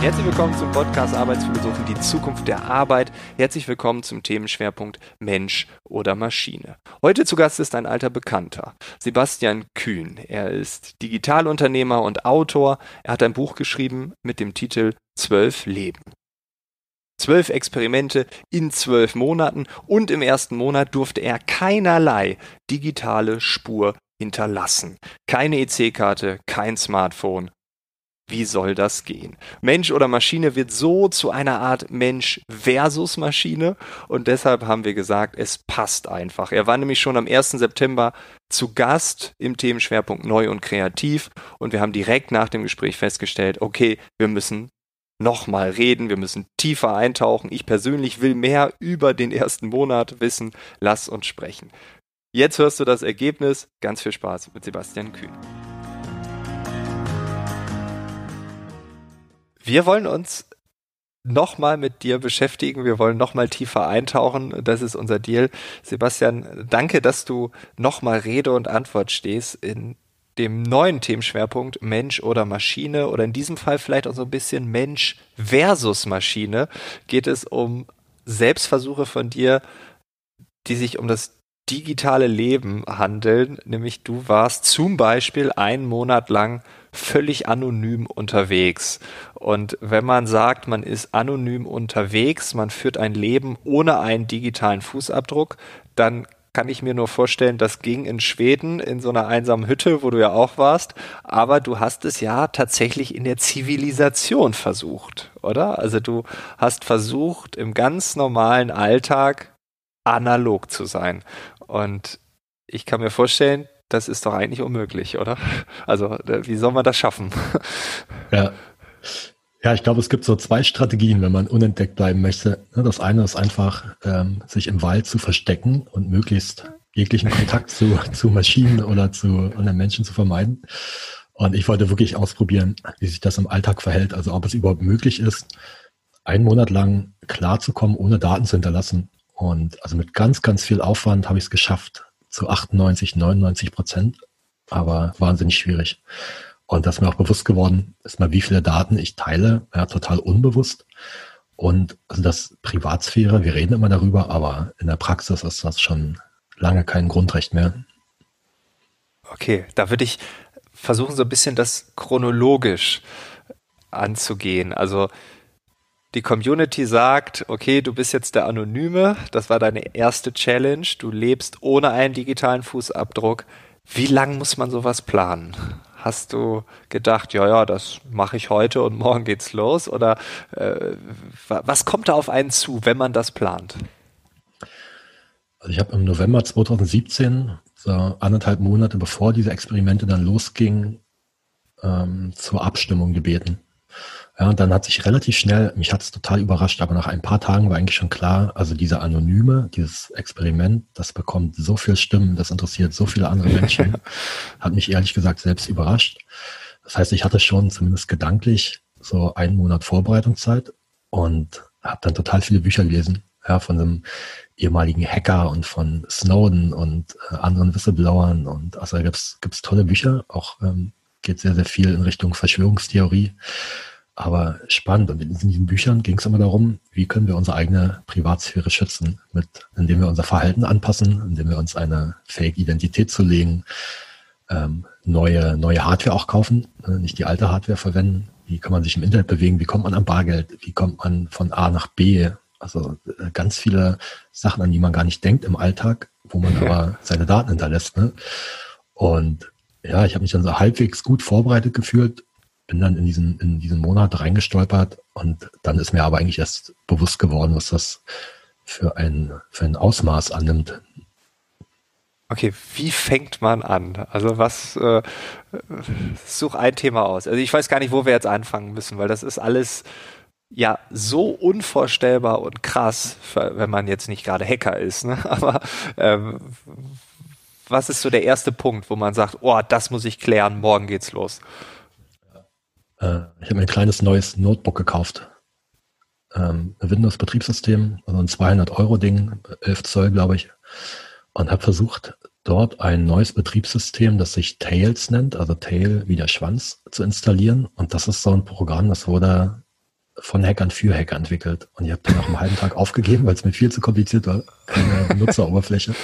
Herzlich willkommen zum Podcast Arbeitsphilosophen, die Zukunft der Arbeit. Herzlich willkommen zum Themenschwerpunkt Mensch oder Maschine. Heute zu Gast ist ein alter Bekannter, Sebastian Kühn. Er ist Digitalunternehmer und Autor. Er hat ein Buch geschrieben mit dem Titel Zwölf Leben. Zwölf Experimente in zwölf Monaten und im ersten Monat durfte er keinerlei digitale Spur hinterlassen. Keine EC-Karte, kein Smartphone, wie soll das gehen? Mensch oder Maschine wird so zu einer Art Mensch versus Maschine und deshalb haben wir gesagt, es passt einfach. Er war nämlich schon am 1. September zu Gast im Themenschwerpunkt Neu und Kreativ und wir haben direkt nach dem Gespräch festgestellt, okay, wir müssen nochmal reden, wir müssen tiefer eintauchen. Ich persönlich will mehr über den ersten Monat wissen. Lass uns sprechen. Jetzt hörst du das Ergebnis. Ganz viel Spaß mit Sebastian Kühn. Wir wollen uns nochmal mit dir beschäftigen. Wir wollen nochmal tiefer eintauchen. Das ist unser Deal. Sebastian, danke, dass du nochmal Rede und Antwort stehst in dem neuen Themenschwerpunkt Mensch oder Maschine oder in diesem Fall vielleicht auch so ein bisschen Mensch versus Maschine geht es um Selbstversuche von dir, die sich um das digitale Leben handeln. Nämlich du warst zum Beispiel einen Monat lang völlig anonym unterwegs. Und wenn man sagt, man ist anonym unterwegs, man führt ein Leben ohne einen digitalen Fußabdruck, dann kann ich mir nur vorstellen, das ging in Schweden in so einer einsamen Hütte, wo du ja auch warst. Aber du hast es ja tatsächlich in der Zivilisation versucht, oder? Also du hast versucht, im ganz normalen Alltag analog zu sein. Und ich kann mir vorstellen, das ist doch eigentlich unmöglich, oder? Also, wie soll man das schaffen? Ja. Ja, ich glaube, es gibt so zwei Strategien, wenn man unentdeckt bleiben möchte. Das eine ist einfach, ähm, sich im Wald zu verstecken und möglichst jeglichen Kontakt zu, zu Maschinen oder zu anderen Menschen zu vermeiden. Und ich wollte wirklich ausprobieren, wie sich das im Alltag verhält, also ob es überhaupt möglich ist, einen Monat lang klarzukommen, ohne Daten zu hinterlassen. Und also mit ganz, ganz viel Aufwand habe ich es geschafft, zu 98, 99 Prozent, aber wahnsinnig schwierig. Und das ist mir auch bewusst geworden, ist mal, wie viele Daten ich teile, ja, total unbewusst. Und also das Privatsphäre, wir reden immer darüber, aber in der Praxis ist das schon lange kein Grundrecht mehr. Okay, da würde ich versuchen, so ein bisschen das chronologisch anzugehen. Also die Community sagt, okay, du bist jetzt der Anonyme, das war deine erste Challenge, du lebst ohne einen digitalen Fußabdruck. Wie lang muss man sowas planen? Hast du gedacht, ja, ja, das mache ich heute und morgen geht's los? Oder äh, was kommt da auf einen zu, wenn man das plant? Also ich habe im November 2017, so anderthalb Monate bevor diese Experimente dann losgingen, ähm, zur Abstimmung gebeten. Ja, und dann hat sich relativ schnell, mich hat es total überrascht, aber nach ein paar Tagen war eigentlich schon klar, also diese Anonyme, dieses Experiment, das bekommt so viel Stimmen, das interessiert so viele andere Menschen, hat mich ehrlich gesagt selbst überrascht. Das heißt, ich hatte schon zumindest gedanklich so einen Monat Vorbereitungszeit und habe dann total viele Bücher gelesen, ja, von einem ehemaligen Hacker und von Snowden und äh, anderen Whistleblowern und also da gibt's gibt's tolle Bücher, auch ähm, geht sehr, sehr viel in Richtung Verschwörungstheorie aber spannend. Und in diesen Büchern ging es immer darum, wie können wir unsere eigene Privatsphäre schützen, mit, indem wir unser Verhalten anpassen, indem wir uns eine Fake-Identität zulegen, ähm, neue, neue Hardware auch kaufen, ne, nicht die alte Hardware verwenden. Wie kann man sich im Internet bewegen? Wie kommt man an Bargeld? Wie kommt man von A nach B? Also äh, ganz viele Sachen, an die man gar nicht denkt im Alltag, wo man aber seine Daten hinterlässt. Ne? Und ja, ich habe mich dann so halbwegs gut vorbereitet gefühlt bin dann in diesen, in diesen Monat reingestolpert und dann ist mir aber eigentlich erst bewusst geworden, was das für ein, für ein Ausmaß annimmt. Okay, wie fängt man an? Also was, äh, such ein Thema aus. Also ich weiß gar nicht, wo wir jetzt anfangen müssen, weil das ist alles ja so unvorstellbar und krass, wenn man jetzt nicht gerade Hacker ist. Ne? Aber ähm, was ist so der erste Punkt, wo man sagt, oh, das muss ich klären, morgen geht's los? Äh, ich habe mir ein kleines neues Notebook gekauft. Ähm, ein Windows-Betriebssystem, also ein 200-Euro-Ding, 11 Zoll, glaube ich. Und habe versucht, dort ein neues Betriebssystem, das sich Tails nennt, also Tail wie der Schwanz, zu installieren. Und das ist so ein Programm, das wurde von Hackern für Hacker entwickelt. Und ich habe dann nach einem halben Tag aufgegeben, weil es mir viel zu kompliziert war. Keine Benutzeroberfläche.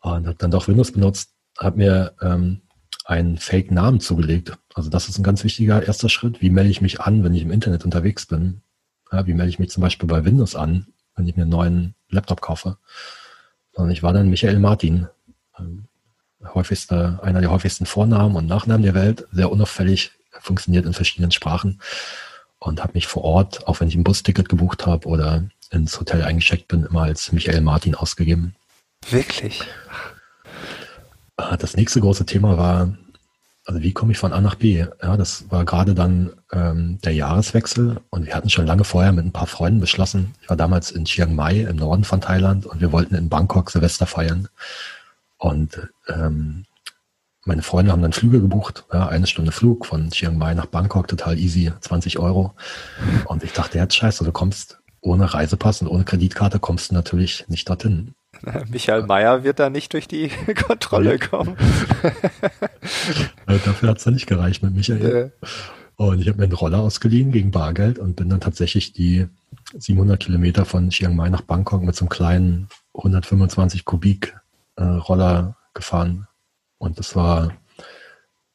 Und habe dann doch Windows benutzt, habe mir ähm, einen Fake-Namen zugelegt. Also das ist ein ganz wichtiger erster Schritt. Wie melde ich mich an, wenn ich im Internet unterwegs bin? Ja, wie melde ich mich zum Beispiel bei Windows an, wenn ich mir einen neuen Laptop kaufe? Und ich war dann Michael Martin. Ähm, häufigste, einer der häufigsten Vornamen und Nachnamen der Welt, sehr unauffällig, funktioniert in verschiedenen Sprachen und habe mich vor Ort, auch wenn ich ein Busticket gebucht habe oder ins Hotel eingecheckt bin, immer als Michael Martin ausgegeben. Wirklich? Ah, das nächste große Thema war, also wie komme ich von A nach B? Ja, das war gerade dann ähm, der Jahreswechsel und wir hatten schon lange vorher mit ein paar Freunden beschlossen. Ich war damals in Chiang Mai im Norden von Thailand und wir wollten in Bangkok Silvester feiern. Und ähm, meine Freunde haben dann Flüge gebucht, ja, eine Stunde Flug von Chiang Mai nach Bangkok, total easy, 20 Euro. Und ich dachte, jetzt scheiße, du kommst ohne Reisepass und ohne Kreditkarte kommst du natürlich nicht dorthin. Michael Mayer wird da nicht durch die Kontrolle kommen. Dafür hat es dann nicht gereicht mit Michael. Und ich habe mir einen Roller ausgeliehen gegen Bargeld und bin dann tatsächlich die 700 Kilometer von Chiang Mai nach Bangkok mit so einem kleinen 125 Kubik äh, Roller gefahren. Und das war,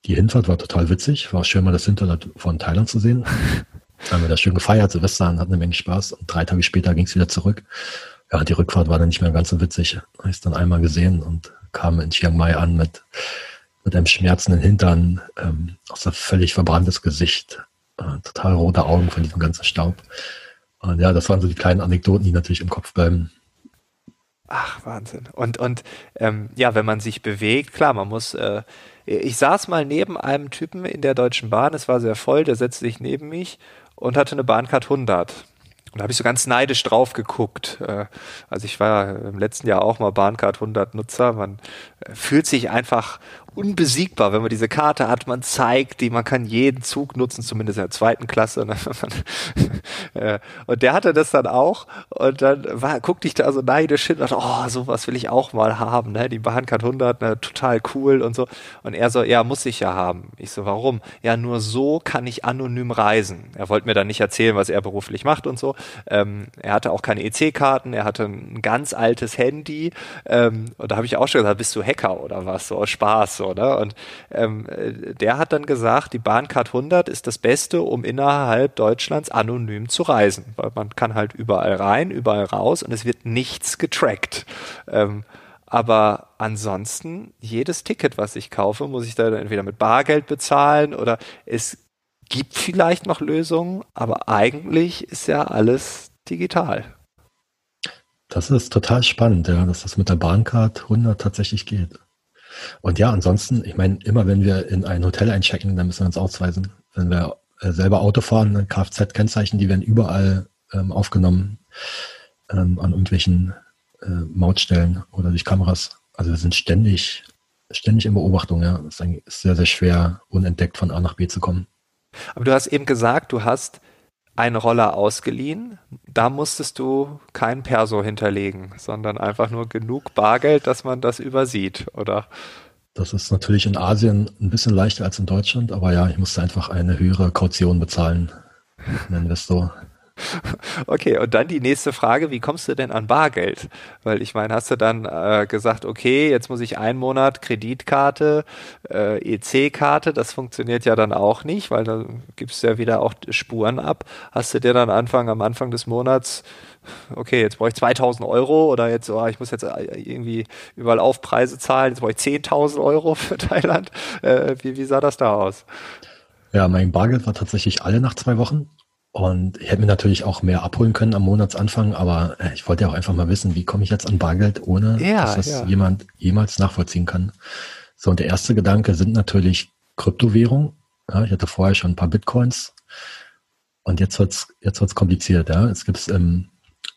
die Hinfahrt war total witzig. War schön, mal das Hinterland von Thailand zu sehen. haben wir da schön gefeiert, Silvester, hatten eine Menge Spaß. Und drei Tage später ging es wieder zurück. Ja, die Rückfahrt war dann nicht mehr ganz so witzig. Ich es dann einmal gesehen und kam in Chiang Mai an mit, mit einem schmerzenden Hintern, ähm, auch so völlig verbranntes Gesicht, äh, total rote Augen von diesem ganzen Staub. Und ja, das waren so die kleinen Anekdoten, die natürlich im Kopf bleiben. Ach, Wahnsinn. Und, und ähm, ja, wenn man sich bewegt, klar, man muss. Äh, ich saß mal neben einem Typen in der Deutschen Bahn, es war sehr voll, der setzte sich neben mich und hatte eine Bahncard 100. Und da habe ich so ganz neidisch drauf geguckt. Äh, also ich war im letzten Jahr auch mal Bahncard 100 Nutzer. Man äh, fühlt sich einfach unbesiegbar, wenn man diese Karte hat. Man zeigt die, man kann jeden Zug nutzen, zumindest in der zweiten Klasse. Ne? und der hatte das dann auch und dann war, guckte ich da so neidisch hin und dachte, oh, sowas will ich auch mal haben. Ne? Die Bahncard 100, ne? total cool und so. Und er so, ja, muss ich ja haben. Ich so, warum? Ja, nur so kann ich anonym reisen. Er wollte mir dann nicht erzählen, was er beruflich macht und so. Ähm, er hatte auch keine EC-Karten, er hatte ein ganz altes Handy. Ähm, und da habe ich auch schon gesagt, bist du Hacker oder was? So Spaß. So so, ne? Und ähm, der hat dann gesagt, die Bahncard 100 ist das Beste, um innerhalb Deutschlands anonym zu reisen, weil man kann halt überall rein, überall raus und es wird nichts getrackt. Ähm, aber ansonsten, jedes Ticket, was ich kaufe, muss ich dann entweder mit Bargeld bezahlen oder es gibt vielleicht noch Lösungen, aber eigentlich ist ja alles digital. Das ist total spannend, ja, dass das mit der Bahncard 100 tatsächlich geht. Und ja, ansonsten, ich meine, immer wenn wir in ein Hotel einchecken, dann müssen wir uns ausweisen. Wenn wir äh, selber Auto fahren, Kfz-Kennzeichen, die werden überall ähm, aufgenommen ähm, an irgendwelchen äh, Mautstellen oder durch Kameras. Also wir sind ständig, ständig in Beobachtung, ja. Es ist sehr, sehr schwer, unentdeckt von A nach B zu kommen. Aber du hast eben gesagt, du hast einen Roller ausgeliehen. Da musstest du kein Perso hinterlegen, sondern einfach nur genug Bargeld, dass man das übersieht, oder? Das ist natürlich in Asien ein bisschen leichter als in Deutschland, aber ja, ich musste einfach eine höhere Kaution bezahlen, es so. Okay, und dann die nächste Frage, wie kommst du denn an Bargeld? Weil ich meine, hast du dann äh, gesagt, okay, jetzt muss ich einen Monat Kreditkarte, äh, EC-Karte, das funktioniert ja dann auch nicht, weil da gibst du ja wieder auch Spuren ab. Hast du dir dann Anfang, am Anfang des Monats, okay, jetzt brauche ich 2000 Euro oder jetzt, oh, ich muss jetzt äh, irgendwie überall Aufpreise zahlen, jetzt brauche ich 10.000 Euro für Thailand. Äh, wie, wie sah das da aus? Ja, mein Bargeld war tatsächlich alle nach zwei Wochen. Und ich hätte mir natürlich auch mehr abholen können am Monatsanfang, aber äh, ich wollte ja auch einfach mal wissen, wie komme ich jetzt an Bargeld, ohne ja, dass das ja. jemand jemals nachvollziehen kann. So, und der erste Gedanke sind natürlich Kryptowährung. Ja, ich hatte vorher schon ein paar Bitcoins. Und jetzt wird's jetzt wird's kompliziert. Ja. Es gibt ähm,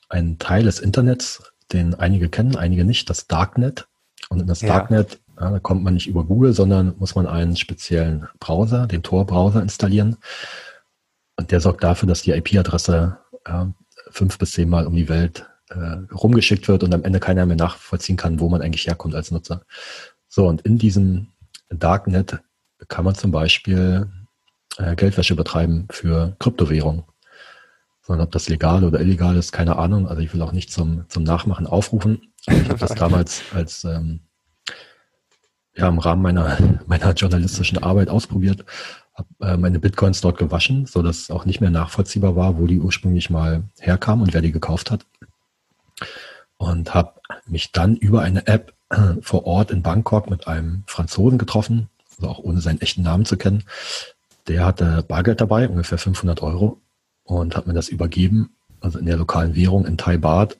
einen Teil des Internets, den einige kennen, einige nicht, das Darknet. Und in das. Darknet, ja, da kommt man nicht über Google, sondern muss man einen speziellen Browser, den Tor-Browser installieren. Und der sorgt dafür, dass die IP-Adresse äh, fünf bis zehnmal um die Welt äh, rumgeschickt wird und am Ende keiner mehr nachvollziehen kann, wo man eigentlich herkommt als Nutzer. So, und in diesem Darknet kann man zum Beispiel äh, Geldwäsche betreiben für Kryptowährung. sondern ob das legal oder illegal ist, keine Ahnung. Also ich will auch nicht zum, zum Nachmachen aufrufen. Ich habe das damals als ähm, ja im Rahmen meiner, meiner journalistischen Arbeit ausprobiert, habe äh, meine Bitcoins dort gewaschen, so dass auch nicht mehr nachvollziehbar war, wo die ursprünglich mal herkamen und wer die gekauft hat. Und habe mich dann über eine App äh, vor Ort in Bangkok mit einem Franzosen getroffen, also auch ohne seinen echten Namen zu kennen. Der hatte Bargeld dabei, ungefähr 500 Euro und hat mir das übergeben, also in der lokalen Währung in Thai Baht.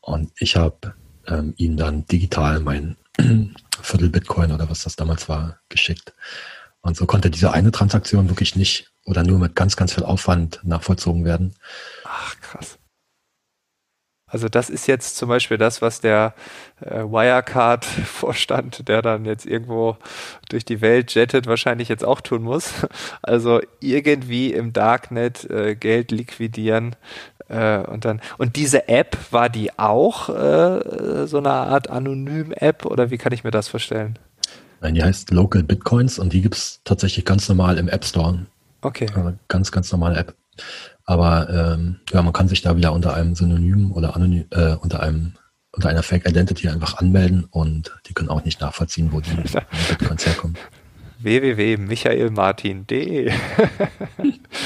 Und ich habe ähm, ihm dann digital mein Viertel Bitcoin oder was das damals war, geschickt. Und so konnte diese eine Transaktion wirklich nicht oder nur mit ganz, ganz viel Aufwand nachvollzogen werden. Ach, krass. Also das ist jetzt zum Beispiel das, was der äh, Wirecard-Vorstand, der dann jetzt irgendwo durch die Welt jettet, wahrscheinlich jetzt auch tun muss. Also irgendwie im Darknet äh, Geld liquidieren äh, und dann und diese App war die auch so eine Art anonym-App oder wie kann ich mir das vorstellen? Nein, die heißt Local Bitcoins und die gibt's tatsächlich ganz normal im App Store. Okay. Also ganz, ganz normale App. Aber ähm, ja, man kann sich da wieder unter einem Synonym oder anonym, äh, unter einem unter einer Fake Identity einfach anmelden und die können auch nicht nachvollziehen, wo die Bitcoins herkommen www.michaelmartin.de.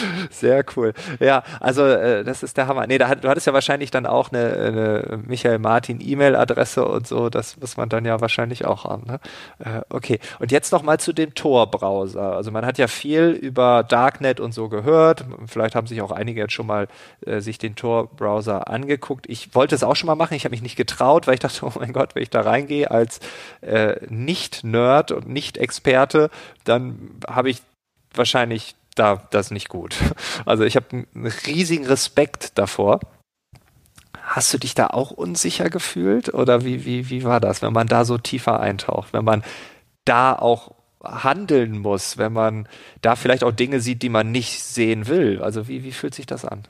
Sehr cool. Ja, also äh, das ist der Hammer. Nee, da, du hattest ja wahrscheinlich dann auch eine, eine Michael Martin E-Mail-Adresse und so. Das muss man dann ja wahrscheinlich auch haben. Ne? Äh, okay. Und jetzt noch mal zu dem Tor-Browser. Also man hat ja viel über Darknet und so gehört. Vielleicht haben sich auch einige jetzt schon mal äh, sich den Tor-Browser angeguckt. Ich wollte es auch schon mal machen. Ich habe mich nicht getraut, weil ich dachte, oh mein Gott, wenn ich da reingehe als äh, Nicht-Nerd und Nicht-Experte, dann habe ich wahrscheinlich da das nicht gut. Also ich habe einen riesigen Respekt davor. Hast du dich da auch unsicher gefühlt oder wie, wie, wie war das, wenn man da so tiefer eintaucht, wenn man da auch handeln muss, wenn man da vielleicht auch Dinge sieht, die man nicht sehen will? Also wie, wie fühlt sich das an?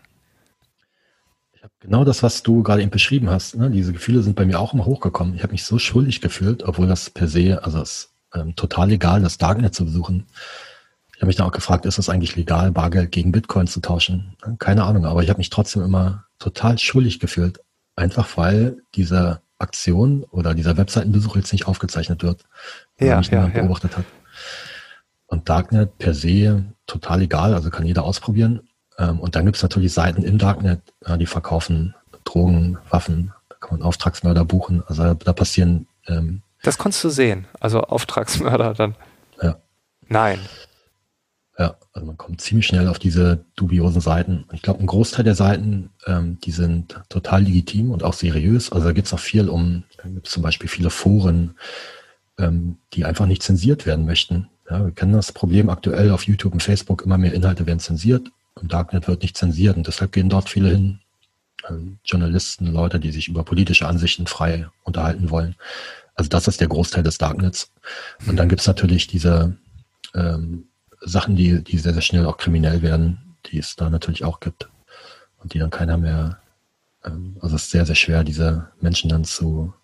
Ich habe genau das, was du gerade eben beschrieben hast. Ne? Diese Gefühle sind bei mir auch immer hochgekommen. Ich habe mich so schuldig gefühlt, obwohl das per se, also es ähm, total legal, das Darknet zu besuchen. Ich habe mich dann auch gefragt, ist es eigentlich legal, Bargeld gegen Bitcoin zu tauschen? Keine Ahnung, aber ich habe mich trotzdem immer total schuldig gefühlt. Einfach weil diese Aktion oder dieser Webseitenbesuch jetzt nicht aufgezeichnet wird, ja, mich ja, beobachtet ja. hat. Und Darknet per se total egal, also kann jeder ausprobieren. Ähm, und dann gibt es natürlich Seiten im Darknet, die verkaufen Drogen, Waffen, da kann man Auftragsmörder buchen. Also da passieren ähm, das konntest du sehen. Also Auftragsmörder dann. Ja. Nein. Ja, also man kommt ziemlich schnell auf diese dubiosen Seiten. Ich glaube, ein Großteil der Seiten, ähm, die sind total legitim und auch seriös. Also da geht es auch viel um, da gibt es zum Beispiel viele Foren, ähm, die einfach nicht zensiert werden möchten. Ja, wir kennen das Problem aktuell auf YouTube und Facebook, immer mehr Inhalte werden zensiert. und Darknet wird nicht zensiert und deshalb gehen dort viele hin. Ähm, Journalisten, Leute, die sich über politische Ansichten frei unterhalten wollen. Also das ist der Großteil des Darknets. Und dann gibt's natürlich diese ähm, Sachen, die, die sehr, sehr schnell auch kriminell werden, die es da natürlich auch gibt. Und die dann keiner mehr, ähm, also es ist sehr, sehr schwer, diese Menschen dann zu,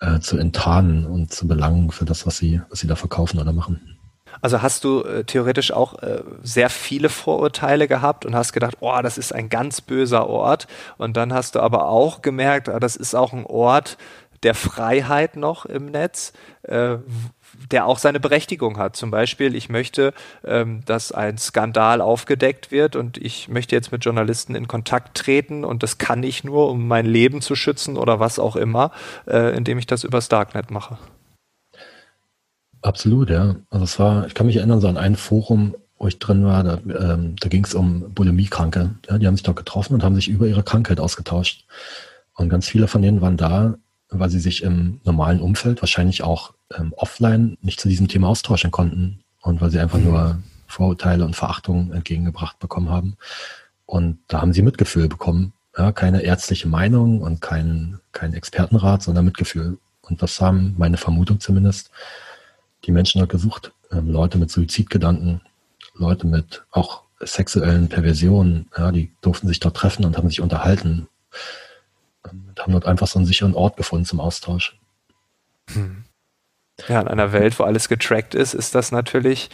äh, zu enttarnen und zu belangen für das, was sie, was sie da verkaufen oder machen. Also hast du äh, theoretisch auch äh, sehr viele Vorurteile gehabt und hast gedacht, oh, das ist ein ganz böser Ort. Und dann hast du aber auch gemerkt, ah, das ist auch ein Ort, der Freiheit noch im Netz, äh, der auch seine Berechtigung hat. Zum Beispiel, ich möchte, ähm, dass ein Skandal aufgedeckt wird und ich möchte jetzt mit Journalisten in Kontakt treten und das kann ich nur, um mein Leben zu schützen oder was auch immer, äh, indem ich das übers Darknet mache. Absolut, ja. Also es war, ich kann mich erinnern, so an ein Forum, wo ich drin war, da, ähm, da ging es um Bulimiekranke. Ja, die haben sich dort getroffen und haben sich über ihre Krankheit ausgetauscht. Und ganz viele von denen waren da, weil sie sich im normalen Umfeld wahrscheinlich auch ähm, offline nicht zu diesem Thema austauschen konnten und weil sie einfach mhm. nur Vorurteile und Verachtung entgegengebracht bekommen haben. Und da haben sie Mitgefühl bekommen. Ja, keine ärztliche Meinung und kein, kein Expertenrat, sondern Mitgefühl. Und das haben, meine Vermutung zumindest, die Menschen dort gesucht. Ähm, Leute mit Suizidgedanken, Leute mit auch sexuellen Perversionen, ja, die durften sich dort treffen und haben sich unterhalten und haben dort einfach so einen sicheren Ort gefunden zum Austausch. Hm. Ja, in einer Welt, wo alles getrackt ist, ist das natürlich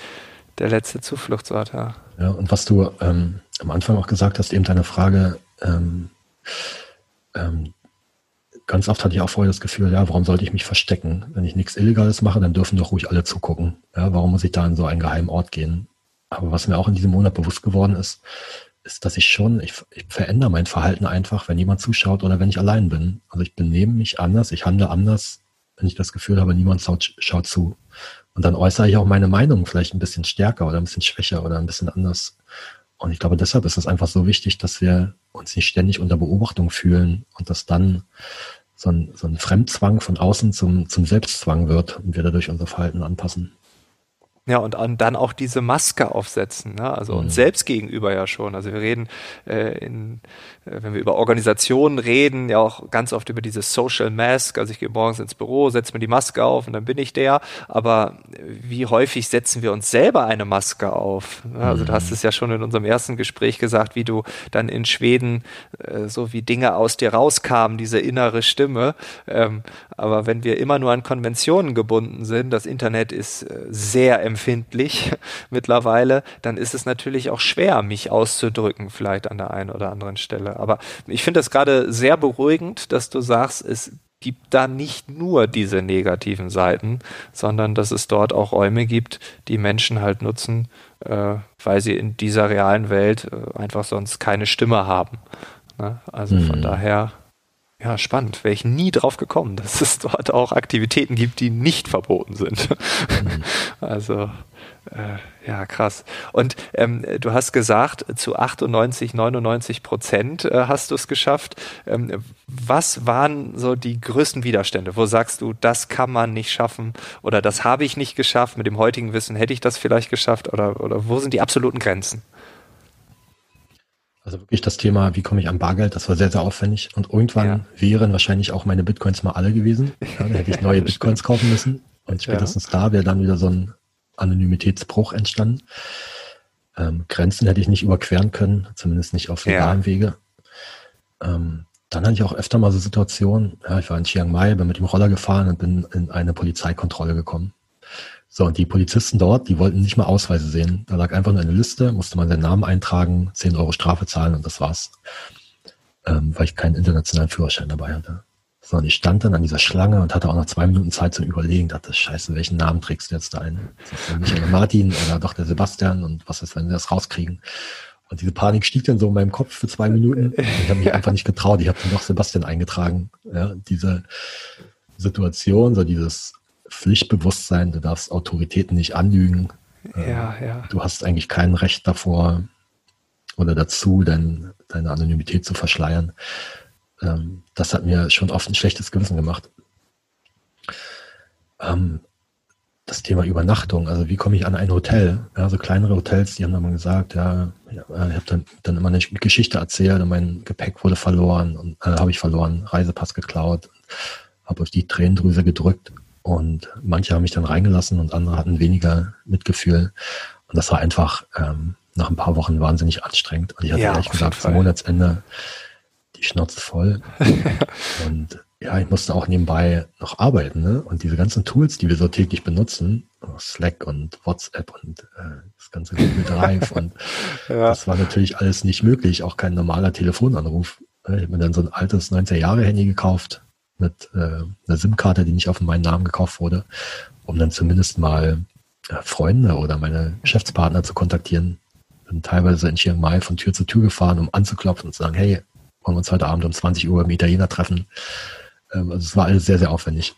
der letzte Zufluchtsort, ja. Ja, und was du ähm, am Anfang auch gesagt hast, eben deine Frage, ähm, ähm, ganz oft hatte ich auch vorher das Gefühl, ja, warum sollte ich mich verstecken? Wenn ich nichts Illegales mache, dann dürfen doch ruhig alle zugucken. Ja, warum muss ich da in so einen geheimen Ort gehen? Aber was mir auch in diesem Monat bewusst geworden ist, ist, dass ich schon, ich, ich verändere mein Verhalten einfach, wenn jemand zuschaut oder wenn ich allein bin. Also ich benehme mich anders, ich handle anders, wenn ich das Gefühl habe, niemand schaut, schaut zu. Und dann äußere ich auch meine Meinung vielleicht ein bisschen stärker oder ein bisschen schwächer oder ein bisschen anders. Und ich glaube, deshalb ist es einfach so wichtig, dass wir uns nicht ständig unter Beobachtung fühlen und dass dann so ein, so ein Fremdzwang von außen zum, zum Selbstzwang wird und wir dadurch unser Verhalten anpassen. Ja, und, und dann auch diese Maske aufsetzen, ne? also uns mhm. selbst gegenüber ja schon. Also wir reden, äh, in, äh, wenn wir über Organisationen reden, ja auch ganz oft über dieses Social Mask. Also ich gehe morgens ins Büro, setze mir die Maske auf und dann bin ich der. Aber wie häufig setzen wir uns selber eine Maske auf? Also du hast mhm. es ja schon in unserem ersten Gespräch gesagt, wie du dann in Schweden äh, so wie Dinge aus dir rauskamen, diese innere Stimme. Ähm, aber wenn wir immer nur an Konventionen gebunden sind, das Internet ist äh, sehr empfindlich mittlerweile, dann ist es natürlich auch schwer, mich auszudrücken, vielleicht an der einen oder anderen Stelle. Aber ich finde es gerade sehr beruhigend, dass du sagst, es gibt da nicht nur diese negativen Seiten, sondern dass es dort auch Räume gibt, die Menschen halt nutzen, äh, weil sie in dieser realen Welt äh, einfach sonst keine Stimme haben. Ne? Also mhm. von daher ja, spannend. Wäre ich nie drauf gekommen, dass es dort auch Aktivitäten gibt, die nicht verboten sind. Mhm. Also, äh, ja, krass. Und ähm, du hast gesagt, zu 98, 99 Prozent äh, hast du es geschafft. Ähm, was waren so die größten Widerstände? Wo sagst du, das kann man nicht schaffen oder das habe ich nicht geschafft? Mit dem heutigen Wissen hätte ich das vielleicht geschafft oder, oder wo sind die absoluten Grenzen? Also wirklich das Thema, wie komme ich an Bargeld, das war sehr, sehr aufwendig. Und irgendwann ja. wären wahrscheinlich auch meine Bitcoins mal alle gewesen. Ja, dann hätte ich neue Bitcoins kaufen müssen. Und spätestens ja. da wäre dann wieder so ein Anonymitätsbruch entstanden. Ähm, Grenzen hätte ich nicht überqueren können, zumindest nicht auf legalen ja. Wege. Ähm, dann hatte ich auch öfter mal so Situationen, ja, ich war in Chiang Mai, bin mit dem Roller gefahren und bin in eine Polizeikontrolle gekommen. So, und die Polizisten dort, die wollten nicht mal Ausweise sehen. Da lag einfach nur eine Liste, musste man seinen Namen eintragen, 10 Euro Strafe zahlen und das war's. Ähm, weil ich keinen internationalen Führerschein dabei hatte. So, und ich stand dann an dieser Schlange und hatte auch noch zwei Minuten Zeit zum Überlegen, dachte, scheiße, welchen Namen trägst du jetzt da ein? Ist der Michael Martin oder doch der Sebastian und was ist, wenn wir das rauskriegen? Und diese Panik stieg dann so in meinem Kopf für zwei Minuten. Ich habe mich einfach nicht getraut. Ich habe dann doch Sebastian eingetragen. Ja, diese Situation, so dieses Pflichtbewusstsein, du darfst Autoritäten nicht anlügen. Ja, ähm, ja. Du hast eigentlich kein Recht davor oder dazu, dein, deine Anonymität zu verschleiern. Ähm, das hat mir schon oft ein schlechtes Gewissen gemacht. Ähm, das Thema Übernachtung, also wie komme ich an ein Hotel? Ja, so kleinere Hotels, die haben dann mal gesagt, ja, ich habe dann, dann immer eine Geschichte erzählt und mein Gepäck wurde verloren und äh, habe ich verloren, Reisepass geklaut, habe auf die Tränendrüse gedrückt und manche haben mich dann reingelassen und andere hatten weniger Mitgefühl. Und das war einfach ähm, nach ein paar Wochen wahnsinnig anstrengend. Und ich hatte ja, ehrlich gesagt zum Monatsende die Schnauze voll. und ja, ich musste auch nebenbei noch arbeiten. Ne? Und diese ganzen Tools, die wir so täglich benutzen, Slack und WhatsApp und äh, das ganze Google Drive und ja. das war natürlich alles nicht möglich, auch kein normaler Telefonanruf. Ich habe mir dann so ein altes 90er Jahre Handy gekauft, mit äh, einer SIM-Karte, die nicht auf meinen Namen gekauft wurde, um dann zumindest mal äh, Freunde oder meine Geschäftspartner zu kontaktieren. Bin teilweise in Chiang Mai von Tür zu Tür gefahren, um anzuklopfen und zu sagen, hey, wollen wir uns heute Abend um 20 Uhr im Italiener treffen. Ähm, also es war alles sehr, sehr aufwendig.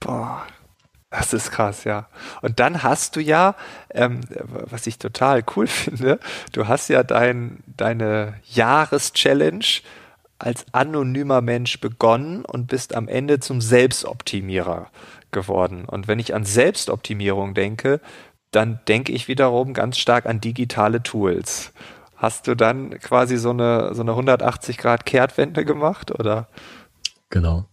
Boah. Das ist krass, ja. Und dann hast du ja, ähm, was ich total cool finde, du hast ja dein, deine Jahreschallenge als anonymer Mensch begonnen und bist am Ende zum Selbstoptimierer geworden. Und wenn ich an Selbstoptimierung denke, dann denke ich wiederum ganz stark an digitale Tools. Hast du dann quasi so eine, so eine 180 Grad Kehrtwende gemacht, oder? Genau.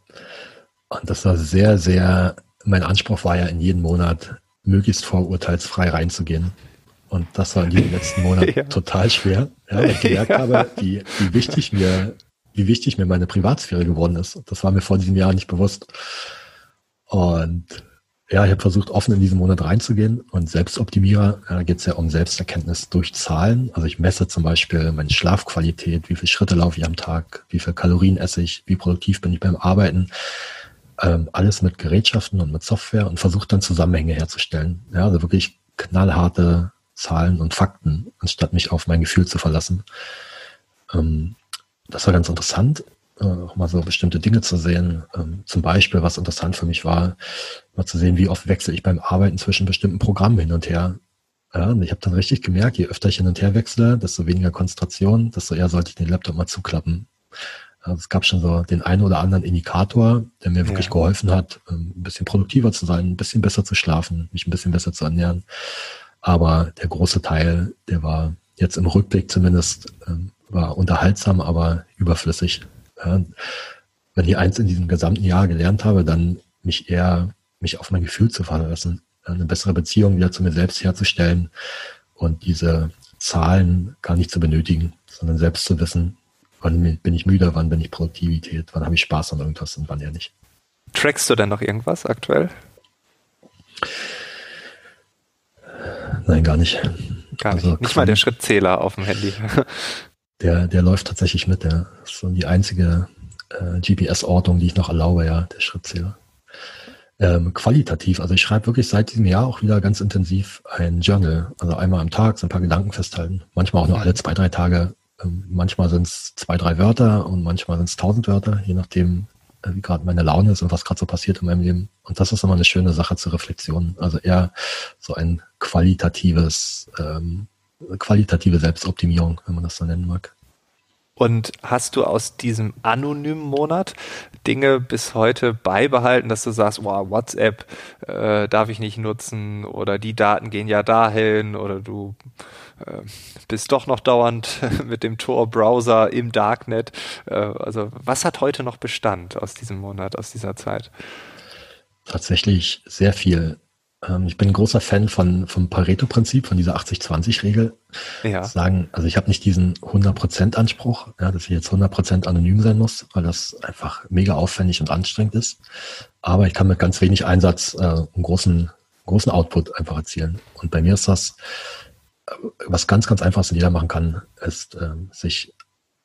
Und das war sehr, sehr, mein Anspruch war ja in jeden Monat möglichst vorurteilsfrei reinzugehen. Und das war in diesem letzten Monat ja. total schwer, ja, weil ich gemerkt ja. habe, wie, wie wichtig mir wie wichtig mir meine Privatsphäre geworden ist. Das war mir vor diesem Jahr nicht bewusst. Und ja, ich habe versucht, offen in diesen Monat reinzugehen und Selbstoptimierer, da geht es ja um Selbsterkenntnis durch Zahlen. Also ich messe zum Beispiel meine Schlafqualität, wie viele Schritte laufe ich am Tag, wie viel Kalorien esse ich, wie produktiv bin ich beim Arbeiten. Ähm, alles mit Gerätschaften und mit Software und versuche dann Zusammenhänge herzustellen. Ja, also wirklich knallharte Zahlen und Fakten, anstatt mich auf mein Gefühl zu verlassen. Ähm, das war ganz interessant äh, auch mal so bestimmte Dinge zu sehen. Ähm, zum Beispiel, was interessant für mich war, mal zu sehen, wie oft wechsle ich beim Arbeiten zwischen bestimmten Programmen hin und her. Ja, und ich habe dann richtig gemerkt, je öfter ich hin und her wechsle, desto weniger Konzentration, desto eher sollte ich den Laptop mal zuklappen. Also es gab schon so den einen oder anderen Indikator, der mir wirklich ja. geholfen hat, ähm, ein bisschen produktiver zu sein, ein bisschen besser zu schlafen, mich ein bisschen besser zu ernähren. Aber der große Teil, der war jetzt im Rückblick zumindest, ähm, war unterhaltsam, aber überflüssig. Ja, wenn ich eins in diesem gesamten Jahr gelernt habe, dann mich eher mich auf mein Gefühl zu verlassen, eine bessere Beziehung wieder zu mir selbst herzustellen und diese Zahlen gar nicht zu benötigen, sondern selbst zu wissen, wann bin ich müde, wann bin ich Produktivität, wann habe ich Spaß an irgendwas und wann eher nicht. Trackst du denn noch irgendwas aktuell? Nein, gar nicht. Gar nicht. Also, nicht mal der Schrittzähler auf dem Handy. Der, der läuft tatsächlich mit. Der ist so die einzige äh, GPS-Ortung, die ich noch erlaube, ja, der Schrittzähler. Ähm, qualitativ, also ich schreibe wirklich seit diesem Jahr auch wieder ganz intensiv ein Journal. Also einmal am Tag so ein paar Gedanken festhalten. Manchmal auch nur alle zwei, drei Tage. Ähm, manchmal sind es zwei, drei Wörter und manchmal sind es tausend Wörter, je nachdem, äh, wie gerade meine Laune ist und was gerade so passiert in meinem Leben. Und das ist immer eine schöne Sache zur Reflexion. Also eher so ein qualitatives ähm, qualitative Selbstoptimierung, wenn man das so nennen mag. Und hast du aus diesem anonymen Monat Dinge bis heute beibehalten, dass du sagst, wow, WhatsApp äh, darf ich nicht nutzen oder die Daten gehen ja dahin oder du äh, bist doch noch dauernd mit dem Tor-Browser im Darknet. Äh, also was hat heute noch Bestand aus diesem Monat, aus dieser Zeit? Tatsächlich sehr viel. Ähm, ich bin ein großer Fan von, vom Pareto-Prinzip, von dieser 80-20-Regel. Ja. Sagen, also ich habe nicht diesen 100% Anspruch, ja, dass ich jetzt 100% anonym sein muss, weil das einfach mega aufwendig und anstrengend ist. Aber ich kann mit ganz wenig Einsatz äh, einen großen, großen Output einfach erzielen. Und bei mir ist das, äh, was ganz, ganz einfach jeder machen kann, ist, äh, sich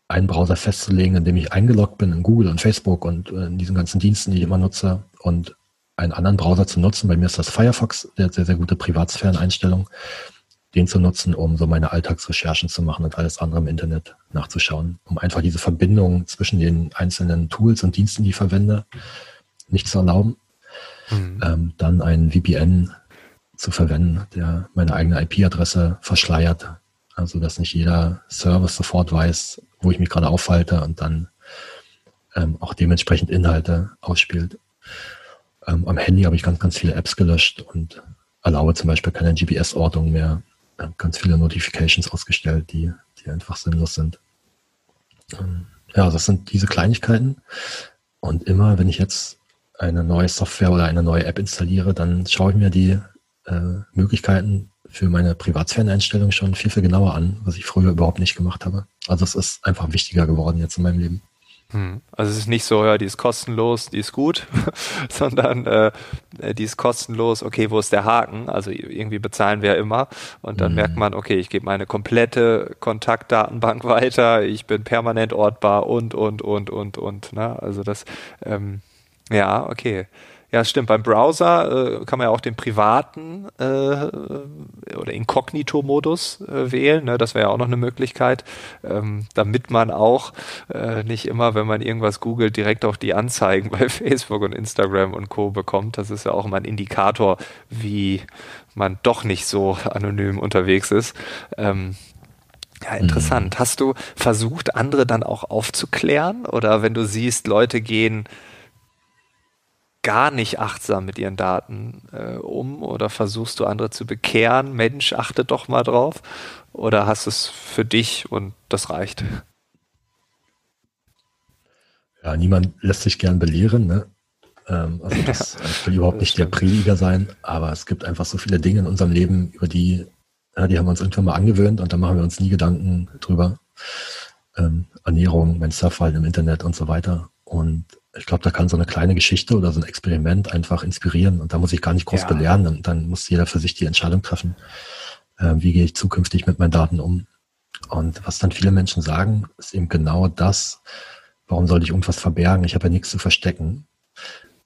einen Browser festzulegen, in dem ich eingeloggt bin in Google und Facebook und äh, in diesen ganzen Diensten, die ich immer nutze und einen anderen Browser zu nutzen. Bei mir ist das Firefox, der hat sehr, sehr gute Privatsphäreneinstellung. Den zu nutzen, um so meine Alltagsrecherchen zu machen und alles andere im Internet nachzuschauen, um einfach diese Verbindung zwischen den einzelnen Tools und Diensten, die ich verwende, nicht zu erlauben. Mhm. Ähm, dann ein VPN zu verwenden, der meine eigene IP-Adresse verschleiert, also dass nicht jeder Service sofort weiß, wo ich mich gerade aufhalte und dann ähm, auch dementsprechend Inhalte ausspielt. Ähm, am Handy habe ich ganz, ganz viele Apps gelöscht und erlaube zum Beispiel keine GPS-Ortung mehr. Ganz viele Notifications ausgestellt, die, die einfach sinnlos sind. Ähm, ja, das sind diese Kleinigkeiten. Und immer, wenn ich jetzt eine neue Software oder eine neue App installiere, dann schaue ich mir die äh, Möglichkeiten für meine Privatsphäreneinstellung schon viel, viel genauer an, was ich früher überhaupt nicht gemacht habe. Also es ist einfach wichtiger geworden jetzt in meinem Leben. Hm. Also es ist nicht so, ja, die ist kostenlos, die ist gut, sondern äh, die ist kostenlos, okay, wo ist der Haken? Also irgendwie bezahlen wir immer und dann mhm. merkt man, okay, ich gebe meine komplette Kontaktdatenbank weiter, ich bin permanent ortbar und, und, und, und, und. Ne? Also das, ähm, ja, okay. Ja, stimmt. Beim Browser äh, kann man ja auch den privaten äh, oder Inkognito-Modus äh, wählen. Ne? Das wäre ja auch noch eine Möglichkeit, ähm, damit man auch äh, nicht immer, wenn man irgendwas googelt, direkt auch die Anzeigen bei Facebook und Instagram und Co. bekommt. Das ist ja auch immer ein Indikator, wie man doch nicht so anonym unterwegs ist. Ähm, ja, interessant. Mhm. Hast du versucht, andere dann auch aufzuklären? Oder wenn du siehst, Leute gehen gar nicht achtsam mit ihren Daten äh, um oder versuchst du andere zu bekehren, Mensch, achte doch mal drauf? Oder hast es für dich und das reicht? Ja, niemand lässt sich gern belehren, ne? Ähm, also das, ja, ich will überhaupt nicht stimmt. der Prediger sein, aber es gibt einfach so viele Dinge in unserem Leben, über die, ja, die haben wir uns irgendwann mal angewöhnt und da machen wir uns nie Gedanken drüber. Ähm, Ernährung, mein Surfverhalten im Internet und so weiter. Und ich glaube, da kann so eine kleine Geschichte oder so ein Experiment einfach inspirieren und da muss ich gar nicht groß ja. belehren. Dann, dann muss jeder für sich die Entscheidung treffen, äh, wie gehe ich zukünftig mit meinen Daten um. Und was dann viele Menschen sagen, ist eben genau das, warum soll ich irgendwas verbergen? Ich habe ja nichts zu verstecken.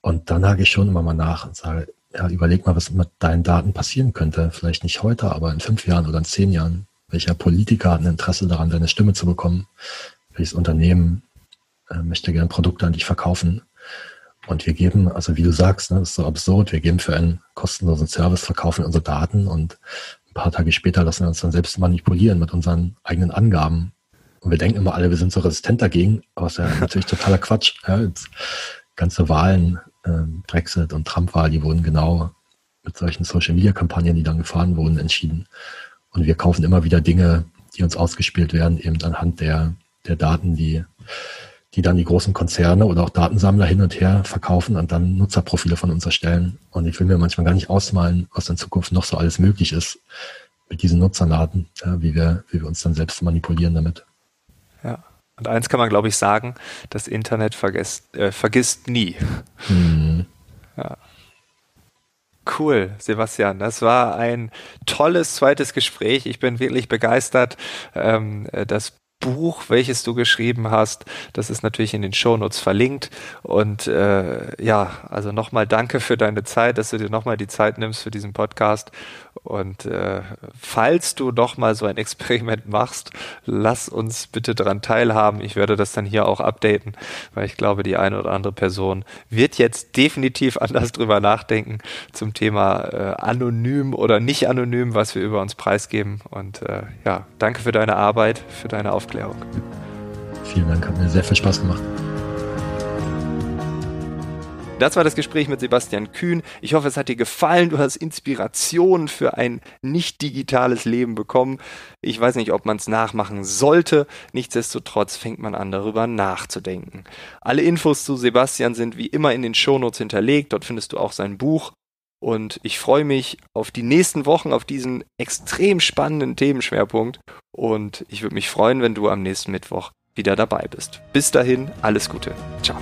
Und dann hake ich schon immer mal nach und sage, ja, überleg mal, was mit deinen Daten passieren könnte. Vielleicht nicht heute, aber in fünf Jahren oder in zehn Jahren. Welcher Politiker hat ein Interesse daran, deine Stimme zu bekommen? Welches Unternehmen äh, möchte gerne Produkte an dich verkaufen? Und wir geben, also wie du sagst, ne, das ist so absurd, wir geben für einen kostenlosen Service, verkaufen unsere Daten und ein paar Tage später lassen wir uns dann selbst manipulieren mit unseren eigenen Angaben. Und wir denken immer alle, wir sind so resistent dagegen, aber es ist ja natürlich totaler Quatsch. Ja, ganze Wahlen ähm, Brexit und Trump-Wahl, die wurden genau mit solchen Social-Media-Kampagnen, die dann gefahren wurden, entschieden. Und wir kaufen immer wieder Dinge, die uns ausgespielt werden, eben anhand der, der Daten, die, die dann die großen Konzerne oder auch Datensammler hin und her verkaufen und dann Nutzerprofile von uns erstellen. Und ich will mir manchmal gar nicht ausmalen, was in Zukunft noch so alles möglich ist mit diesen Nutzerdaten, ja, wie wir, wie wir uns dann selbst manipulieren damit. Ja. Und eins kann man, glaube ich, sagen, das Internet vergisst, äh, vergisst nie. Mhm. Ja. Cool, Sebastian. Das war ein tolles zweites Gespräch. Ich bin wirklich begeistert. Ähm, das Buch, welches du geschrieben hast. Das ist natürlich in den Shownotes verlinkt. Und äh, ja, also nochmal danke für deine Zeit, dass du dir nochmal die Zeit nimmst für diesen Podcast. Und äh, falls du nochmal so ein Experiment machst, lass uns bitte daran teilhaben. Ich werde das dann hier auch updaten, weil ich glaube, die eine oder andere Person wird jetzt definitiv anders drüber nachdenken zum Thema äh, anonym oder nicht anonym, was wir über uns preisgeben. Und äh, ja, danke für deine Arbeit, für deine Aufklärung. Aufklärung. Vielen Dank, hat mir sehr viel Spaß gemacht. Das war das Gespräch mit Sebastian Kühn. Ich hoffe, es hat dir gefallen. Du hast Inspiration für ein nicht digitales Leben bekommen. Ich weiß nicht, ob man es nachmachen sollte. Nichtsdestotrotz fängt man an, darüber nachzudenken. Alle Infos zu Sebastian sind wie immer in den Shownotes hinterlegt. Dort findest du auch sein Buch. Und ich freue mich auf die nächsten Wochen, auf diesen extrem spannenden Themenschwerpunkt. Und ich würde mich freuen, wenn du am nächsten Mittwoch wieder dabei bist. Bis dahin, alles Gute. Ciao.